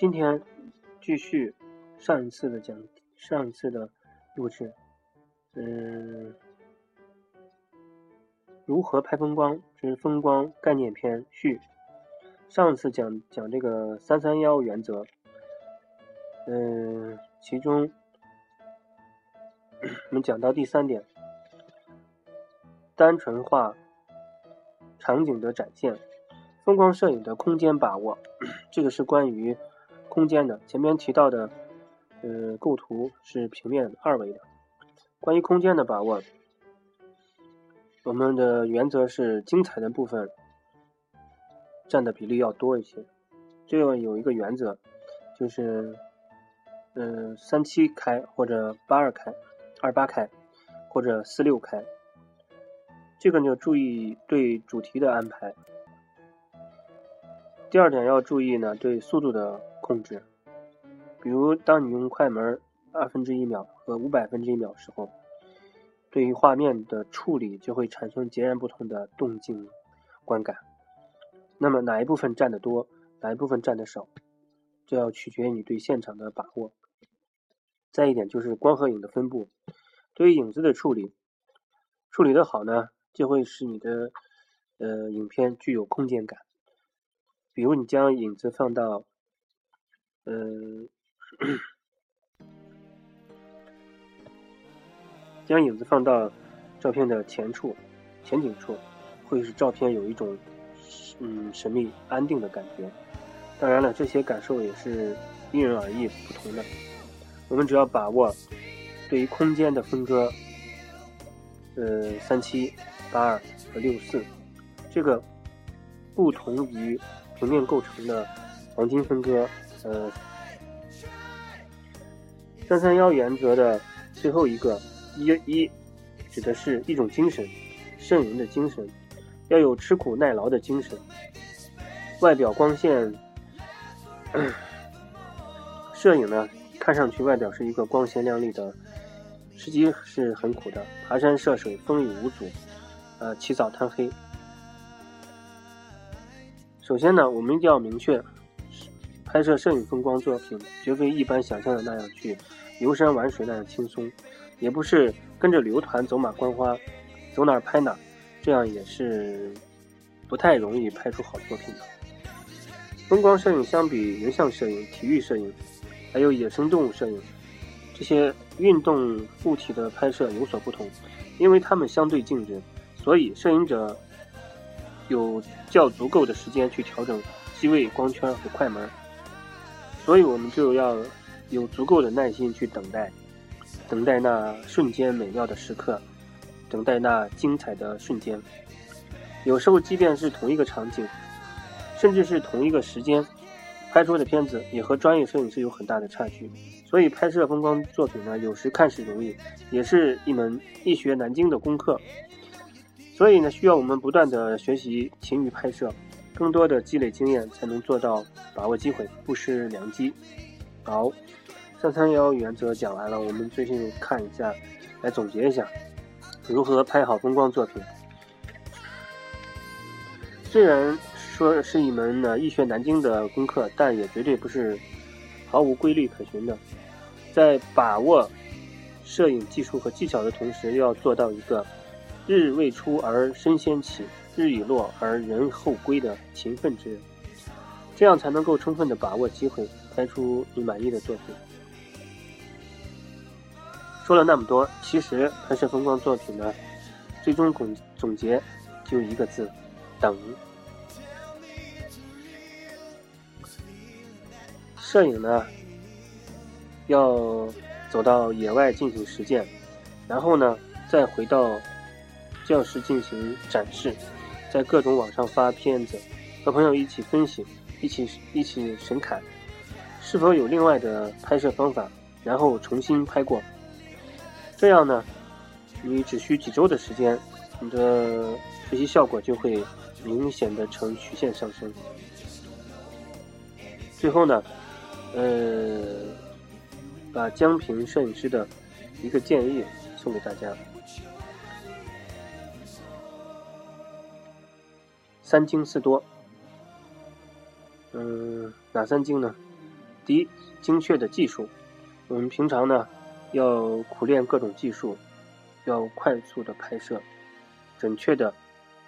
今天继续上一次的讲，上一次的录制，嗯，如何拍风光之风光概念篇序。上次讲讲这个三三幺原则，嗯，其中 我们讲到第三点，单纯化场景的展现，风光摄影的空间把握，这个是关于。空间的前面提到的，呃，构图是平面二维的。关于空间的把握，我们的原则是精彩的部分占的比例要多一些。这个有一个原则，就是，嗯，三七开或者八二开，二八开或者四六开。这个你要注意对主题的安排。第二点要注意呢，对速度的。控制，比如当你用快门二分之一秒和五百分之一秒时候，对于画面的处理就会产生截然不同的动静观感。那么哪一部分占的多，哪一部分占的少，就要取决于你对现场的把握。再一点就是光和影的分布，对于影子的处理，处理的好呢，就会使你的呃影片具有空间感。比如你将影子放到。嗯，将影子放到照片的前处、前景处，会使照片有一种嗯神秘、安定的感觉。当然了，这些感受也是因人而异、不同的。我们只要把握对于空间的分割，呃，三七、八二和六四，这个不同于平面构成的黄金分割。呃，三三幺原则的最后一个一一，指的是一种精神，摄影的精神，要有吃苦耐劳的精神。外表光线，摄影呢，看上去外表是一个光鲜亮丽的，实际是很苦的，爬山涉水，风雨无阻，呃，起早贪黑。首先呢，我们一定要明确。拍摄摄影风光作品，绝非一般想象的那样去游山玩水那样轻松，也不是跟着旅游团走马观花，走哪儿拍哪儿，这样也是不太容易拍出好作品的。风光摄影相比人像摄影、体育摄影，还有野生动物摄影这些运动物体的拍摄有所不同，因为它们相对静止，所以摄影者有较足够的时间去调整机位、光圈和快门。所以我们就要有足够的耐心去等待，等待那瞬间美妙的时刻，等待那精彩的瞬间。有时候，即便是同一个场景，甚至是同一个时间，拍出的片子也和专业摄影师有很大的差距。所以，拍摄风光作品呢，有时看似容易，也是一门一学难精的功课。所以呢，需要我们不断的学习，勤于拍摄。更多的积累经验，才能做到把握机会，不失良机。好，三三幺原则讲完了，我们最近看一下，来总结一下，如何拍好风光作品。虽然说是一门呢易学难精的功课，但也绝对不是毫无规律可循的。在把握摄影技术和技巧的同时，又要做到一个日未出而身先起。日已落而人后归的勤奋之人，这样才能够充分的把握机会，拍出你满意的作品。说了那么多，其实拍摄风光作品呢，最终总总结就一个字：等。摄影呢，要走到野外进行实践，然后呢，再回到教室进行展示。在各种网上发片子，和朋友一起分析，一起一起神侃，是否有另外的拍摄方法，然后重新拍过。这样呢，你只需几周的时间，你的学习效果就会明显的呈曲线上升。最后呢，呃，把江平摄影师的一个建议送给大家。三精四多，嗯，哪三精呢？第一，精确的技术。我们平常呢要苦练各种技术，要快速的拍摄，准确的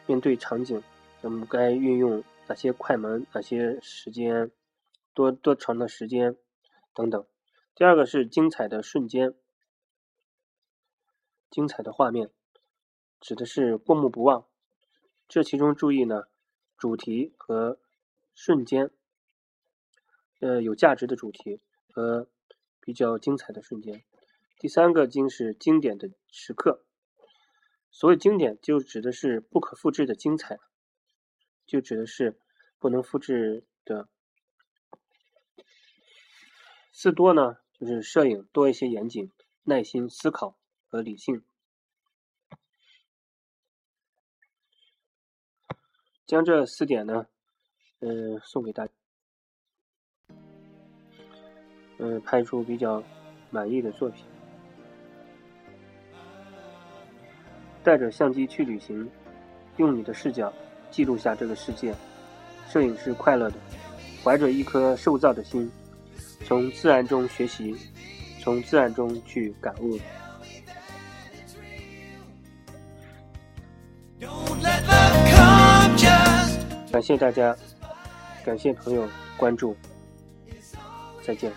面对场景，我们该运用哪些快门，哪些时间，多多长的时间等等。第二个是精彩的瞬间，精彩的画面，指的是过目不忘。这其中注意呢，主题和瞬间，呃，有价值的主题和。比较精彩的瞬间。第三个经是经典的时刻。所谓经典，就指的是不可复制的精彩，就指的是不能复制的。四多呢，就是摄影多一些严谨、耐心、思考和理性。将这四点呢，嗯，送给大家。嗯，拍出比较满意的作品。带着相机去旅行，用你的视角记录下这个世界。摄影是快乐的，怀着一颗受造的心，从自然中学习，从自然中去感悟。感谢大家，感谢朋友关注，再见。